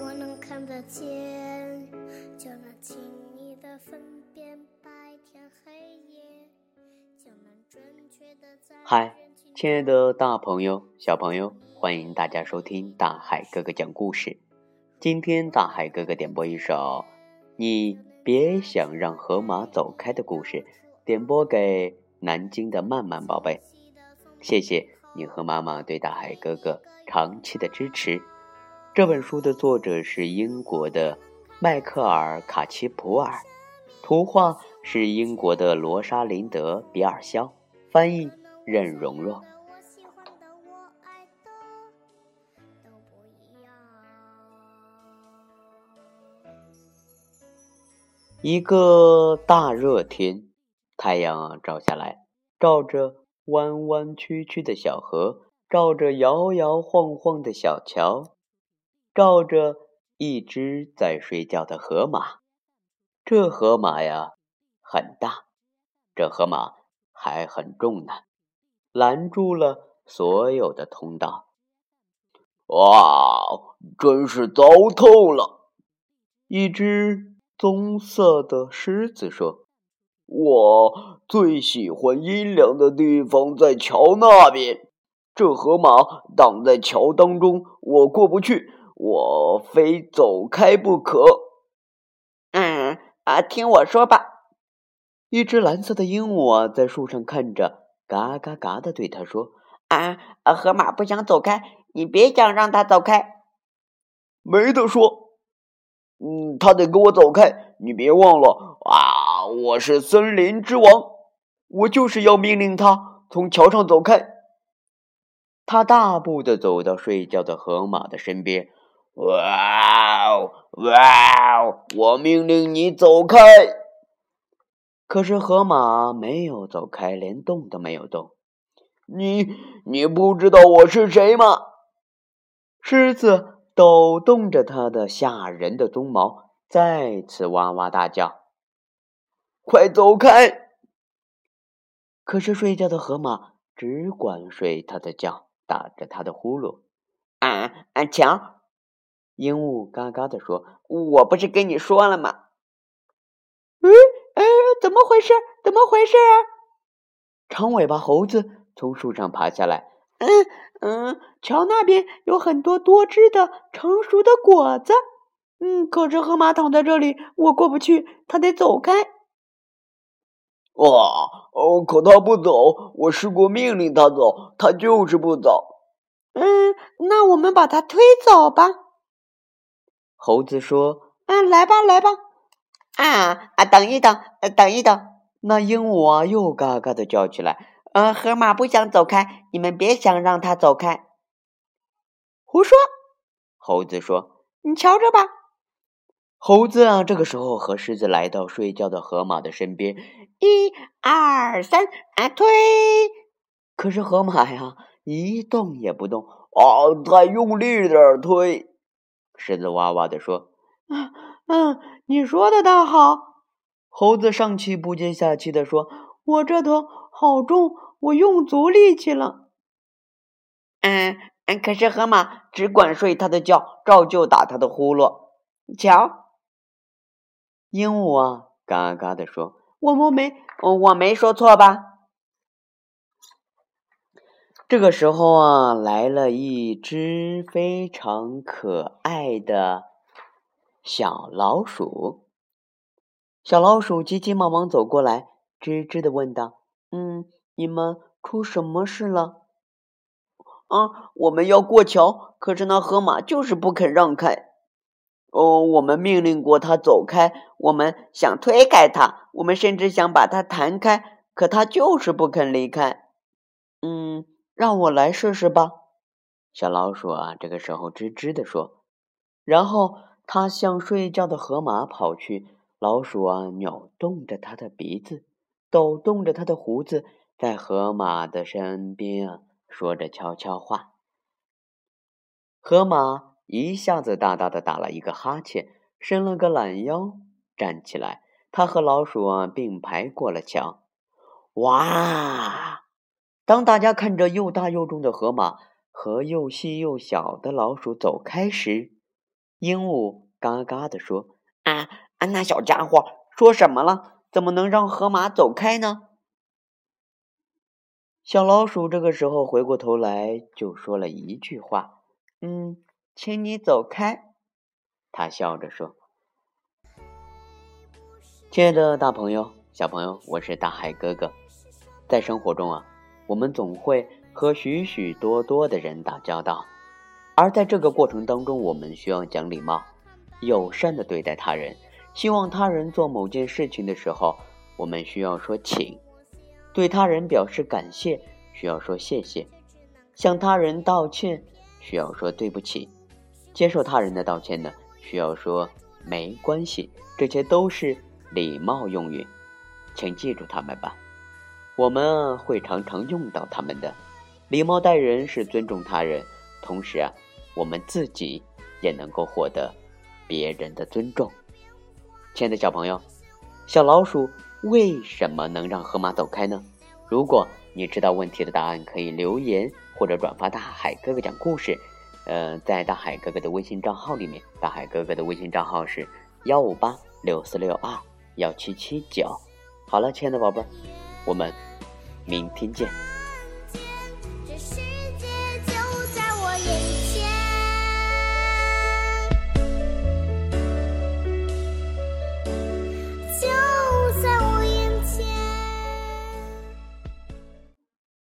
我能看得见，就能轻易的分辨白天黑夜，就能准确的在。嗨，亲爱的大朋友、小朋友，欢迎大家收听大海哥哥讲故事。今天大海哥哥点播一首《你别想让河马走开》的故事，点播给南京的曼曼宝贝。谢谢你和妈妈对大海哥哥长期的支持。这本书的作者是英国的迈克尔·卡奇普尔，图画是英国的罗莎琳德·比尔肖，翻译任蓉蓉。一个大热天，太阳照下来，照着弯弯曲曲的小河，照着摇摇晃晃的小桥。照着一只在睡觉的河马，这河马呀很大，这河马还很重呢，拦住了所有的通道。哇，真是糟透了！一只棕色的狮子说：“我最喜欢阴凉的地方，在桥那边。这河马挡在桥当中，我过不去。”我非走开不可。嗯啊，听我说吧。一只蓝色的鹦鹉啊，在树上看着，嘎嘎嘎的对他说：“啊啊，河马不想走开，你别想让他走开。”没得说。嗯，他得跟我走开。你别忘了啊，我是森林之王，我就是要命令他从桥上走开。他大步的走到睡觉的河马的身边。哇哦哇哦！我命令你走开。可是河马没有走开，连动都没有动。你你不知道我是谁吗？狮子抖动着它的吓人的鬃毛，再次哇哇大叫：“快走开！”可是睡觉的河马只管睡他的觉，打着他的呼噜。啊啊！瞧。鹦鹉嘎嘎地说：“我不是跟你说了吗？”嗯，哎，怎么回事？怎么回事啊？长尾巴猴子从树上爬下来。嗯嗯，桥那边有很多多汁的成熟的果子。嗯，可是河马躺在这里，我过不去，它得走开。哇哦，可它不走，我试过命令它走，它就是不走。嗯，那我们把它推走吧。猴子说：“啊，来吧，来吧，啊啊，等一等，等一等。”那鹦鹉啊，又嘎嘎的叫起来：“呃，河马不想走开，你们别想让它走开。”胡说！猴子说：“你瞧着吧。”猴子啊，这个时候和狮子来到睡觉的河马的身边，一二三，啊，推！可是河马呀，一动也不动。啊，再用力点推。狮子哇哇地说：“嗯嗯，你说的倒好。”猴子上气不接下气地说：“我这头好重，我用足力气了。”嗯嗯，可是河马只管睡它的觉，照旧打它的呼噜。瞧，鹦鹉啊，嘎嘎地说：“我我没我没说错吧？”这个时候啊，来了一只非常可爱的小老鼠。小老鼠急急忙忙走过来，吱吱的问道：“嗯，你们出什么事了？”“啊，我们要过桥，可是那河马就是不肯让开。哦，我们命令过它走开，我们想推开它，我们甚至想把它弹开，可它就是不肯离开。”“嗯。”让我来试试吧，小老鼠啊，这个时候吱吱的说，然后它向睡觉的河马跑去。老鼠啊，扭动着它的鼻子，抖动着它的胡子，在河马的身边啊，说着悄悄话。河马一下子大大的打了一个哈欠，伸了个懒腰，站起来，它和老鼠啊并排过了桥。哇！当大家看着又大又重的河马和又细又小的老鼠走开时，鹦鹉嘎嘎地说：“啊啊，那小家伙说什么了？怎么能让河马走开呢？”小老鼠这个时候回过头来，就说了一句话：“嗯，请你走开。”他笑着说：“亲爱的大朋友、小朋友，我是大海哥哥。在生活中啊，我们总会和许许多多的人打交道。”而在这个过程当中，我们需要讲礼貌，友善的对待他人。希望他人做某件事情的时候，我们需要说请；对他人表示感谢，需要说谢谢；向他人道歉，需要说对不起；接受他人的道歉呢，需要说没关系。这些都是礼貌用语，请记住他们吧。我们会常常用到他们的。礼貌待人是尊重他人，同时啊。我们自己也能够获得别人的尊重。亲爱的小朋友，小老鼠为什么能让河马走开呢？如果你知道问题的答案，可以留言或者转发大海哥哥讲故事。呃，在大海哥哥的微信账号里面，大海哥哥的微信账号是幺五八六四六二幺七七九。好了，亲爱的宝贝儿，我们明天见。